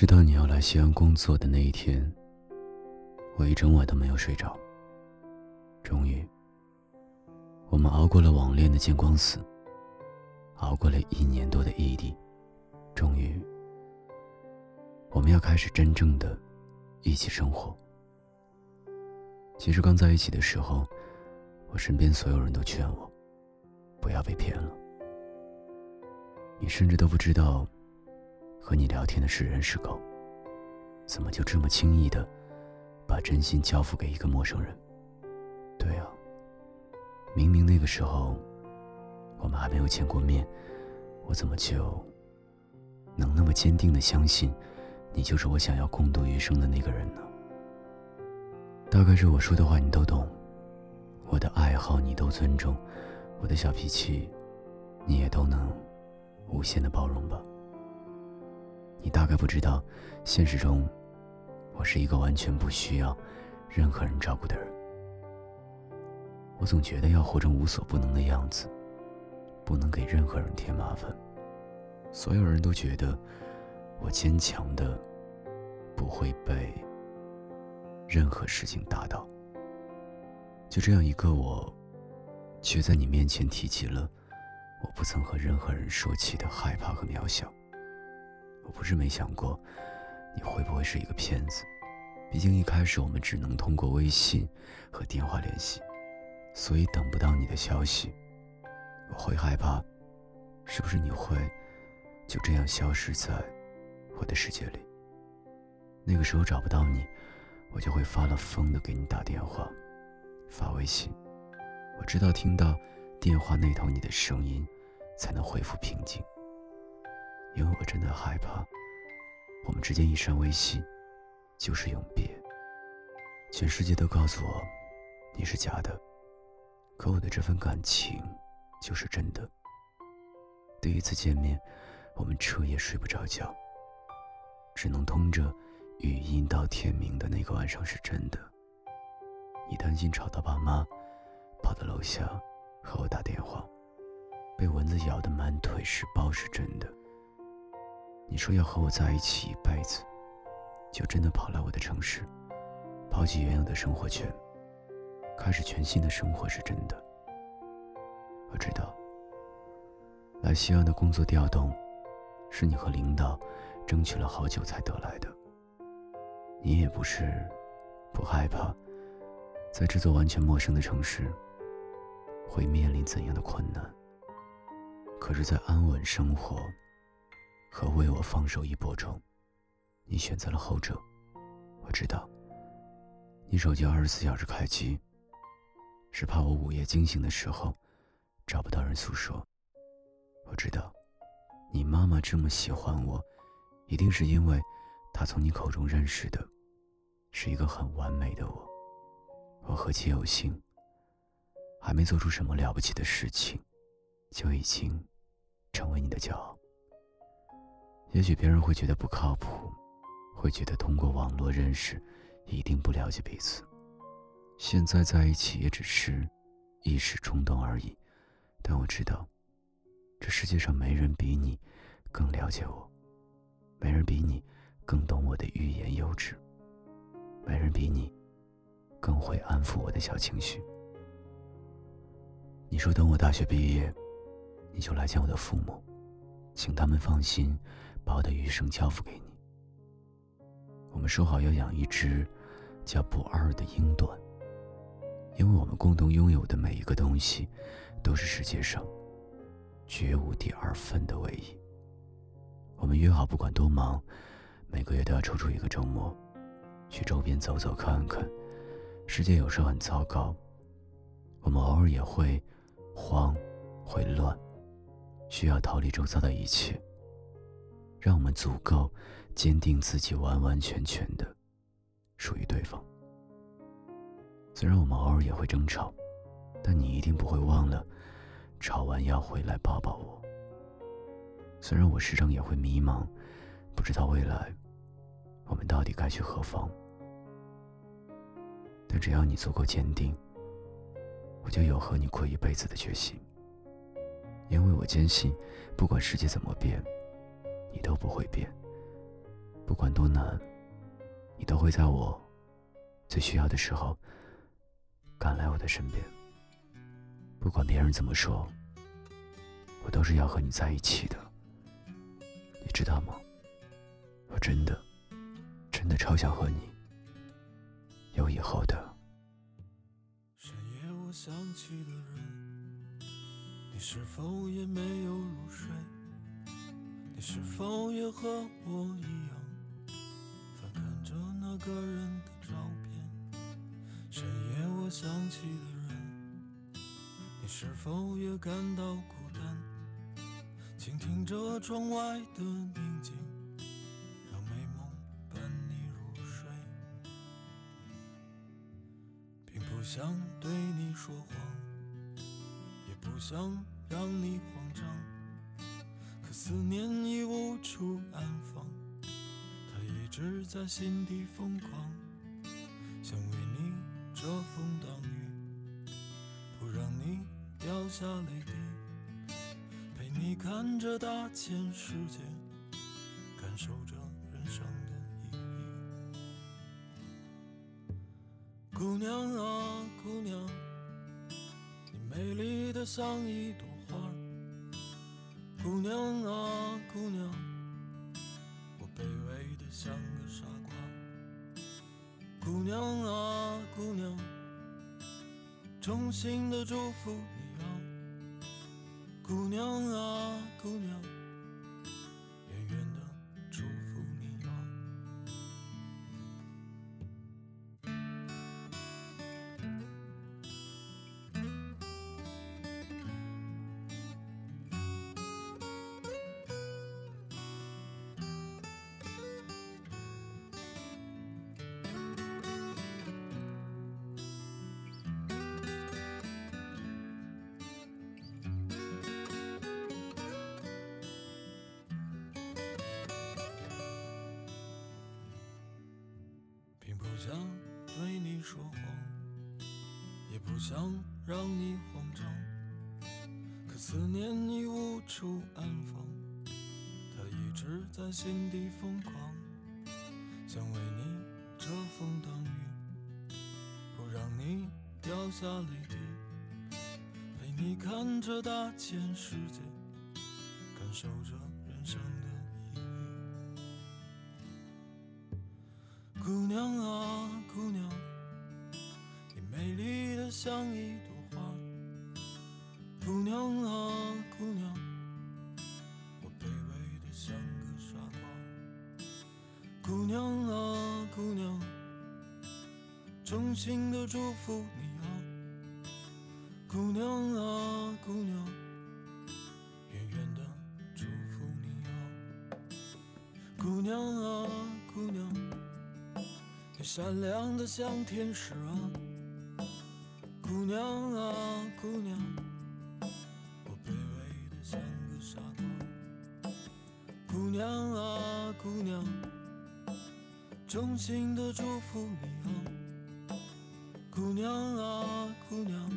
知道你要来西安工作的那一天，我一整晚都没有睡着。终于，我们熬过了网恋的见光死，熬过了一年多的异地，终于，我们要开始真正的一起生活。其实刚在一起的时候，我身边所有人都劝我，不要被骗了。你甚至都不知道。和你聊天的是人是狗，怎么就这么轻易的把真心交付给一个陌生人？对啊，明明那个时候我们还没有见过面，我怎么就能那么坚定的相信你就是我想要共度余生的那个人呢？大概是我说的话你都懂，我的爱好你都尊重，我的小脾气你也都能无限的包容吧。你大概不知道，现实中，我是一个完全不需要任何人照顾的人。我总觉得要活成无所不能的样子，不能给任何人添麻烦。所有人都觉得我坚强的，不会被任何事情打倒。就这样一个我，却在你面前提起了我不曾和任何人说起的害怕和渺小。我不是没想过，你会不会是一个骗子？毕竟一开始我们只能通过微信和电话联系，所以等不到你的消息，我会害怕，是不是你会就这样消失在我的世界里？那个时候找不到你，我就会发了疯的给你打电话、发微信。我知道听到电话那头你的声音，才能恢复平静。因为我真的害怕，我们之间一删微信，就是永别。全世界都告诉我，你是假的，可我的这份感情，就是真的。第一次见面，我们彻夜睡不着觉，只能通着语音到天明的那个晚上是真的。你担心吵到爸妈，跑到楼下和我打电话，被蚊子咬得满腿是包是真的。你说要和我在一起一辈子，就真的跑来我的城市，抛弃原有的生活圈，开始全新的生活是真的。我知道，来西安的工作调动，是你和领导争取了好久才得来的。你也不是不害怕，在这座完全陌生的城市，会面临怎样的困难？可是，在安稳生活。和为我放手一搏中，你选择了后者。我知道，你手机二十四小时开机，是怕我午夜惊醒的时候找不到人诉说。我知道，你妈妈这么喜欢我，一定是因为她从你口中认识的是一个很完美的我。我何其有幸，还没做出什么了不起的事情，就已经成为你的骄傲。也许别人会觉得不靠谱，会觉得通过网络认识一定不了解彼此。现在在一起也只是一时冲动而已，但我知道，这世界上没人比你更了解我，没人比你更懂我的欲言又止，没人比你更会安抚我的小情绪。你说等我大学毕业，你就来见我的父母，请他们放心。把我的余生交付给你。我们说好要养一只叫不二的英短，因为我们共同拥有的每一个东西，都是世界上绝无第二份的唯一。我们约好，不管多忙，每个月都要抽出一个周末，去周边走走看看。世界有时候很糟糕，我们偶尔也会慌，会乱，需要逃离周遭的一切。让我们足够坚定自己，完完全全的属于对方。虽然我们偶尔也会争吵，但你一定不会忘了，吵完要回来抱抱我。虽然我时常也会迷茫，不知道未来我们到底该去何方，但只要你足够坚定，我就有和你过一辈子的决心。因为我坚信，不管世界怎么变。你都不会变，不管多难，你都会在我最需要的时候赶来我的身边。不管别人怎么说，我都是要和你在一起的。你知道吗？我真的，真的超想和你有以后的。深夜我想起的人，你是否也没有入睡？你是否也和我一样，翻看着那个人的照片？深夜我想起的人，你是否也感到孤单？倾听着窗外的宁静，让美梦伴你入睡，并不想对你说谎，也不想让你慌张。可思念已无处安放，它一直在心底疯狂，想为你遮风挡雨，不让你掉下泪滴，陪你看着大千世界，感受着人生的意义。姑娘啊，姑娘，你美丽的像一朵。姑娘啊，姑娘，我卑微的像个傻瓜。姑娘啊，姑娘，衷心的祝福你啊。姑娘啊，姑娘，对你说谎，也不想让你慌张。可思念已无处安放，它一直在心底疯狂，想为你遮风挡雨，不让你掉下泪滴，陪你看着大千世界，感受着人生姑娘啊，姑娘，你美丽的像一朵花。姑娘啊，姑娘，我卑微的像个傻瓜。姑娘啊，姑娘，衷心的祝福你啊。姑娘啊，姑娘，远远的祝福你啊。姑娘啊，姑娘。你善良的像天使啊，姑娘啊，姑娘，我卑微的像个傻瓜。姑娘啊，姑娘，衷心的祝福你啊，姑娘啊，姑娘，